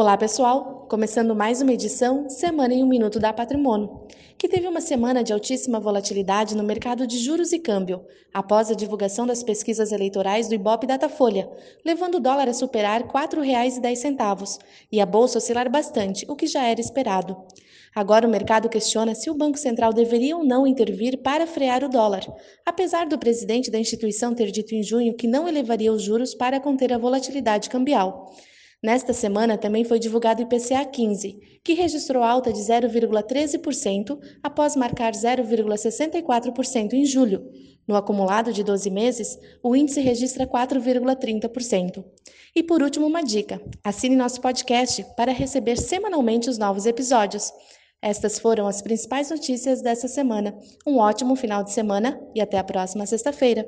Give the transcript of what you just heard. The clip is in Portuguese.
Olá, pessoal! Começando mais uma edição Semana em um Minuto da Patrimônio, que teve uma semana de altíssima volatilidade no mercado de juros e câmbio, após a divulgação das pesquisas eleitorais do Ibope Datafolha, levando o dólar a superar R$ 4,10 e a bolsa oscilar bastante, o que já era esperado. Agora o mercado questiona se o Banco Central deveria ou não intervir para frear o dólar, apesar do presidente da instituição ter dito em junho que não elevaria os juros para conter a volatilidade cambial. Nesta semana também foi divulgado o IPCA 15, que registrou alta de 0,13% após marcar 0,64% em julho. No acumulado de 12 meses, o índice registra 4,30%. E por último, uma dica: assine nosso podcast para receber semanalmente os novos episódios. Estas foram as principais notícias dessa semana. Um ótimo final de semana e até a próxima sexta-feira.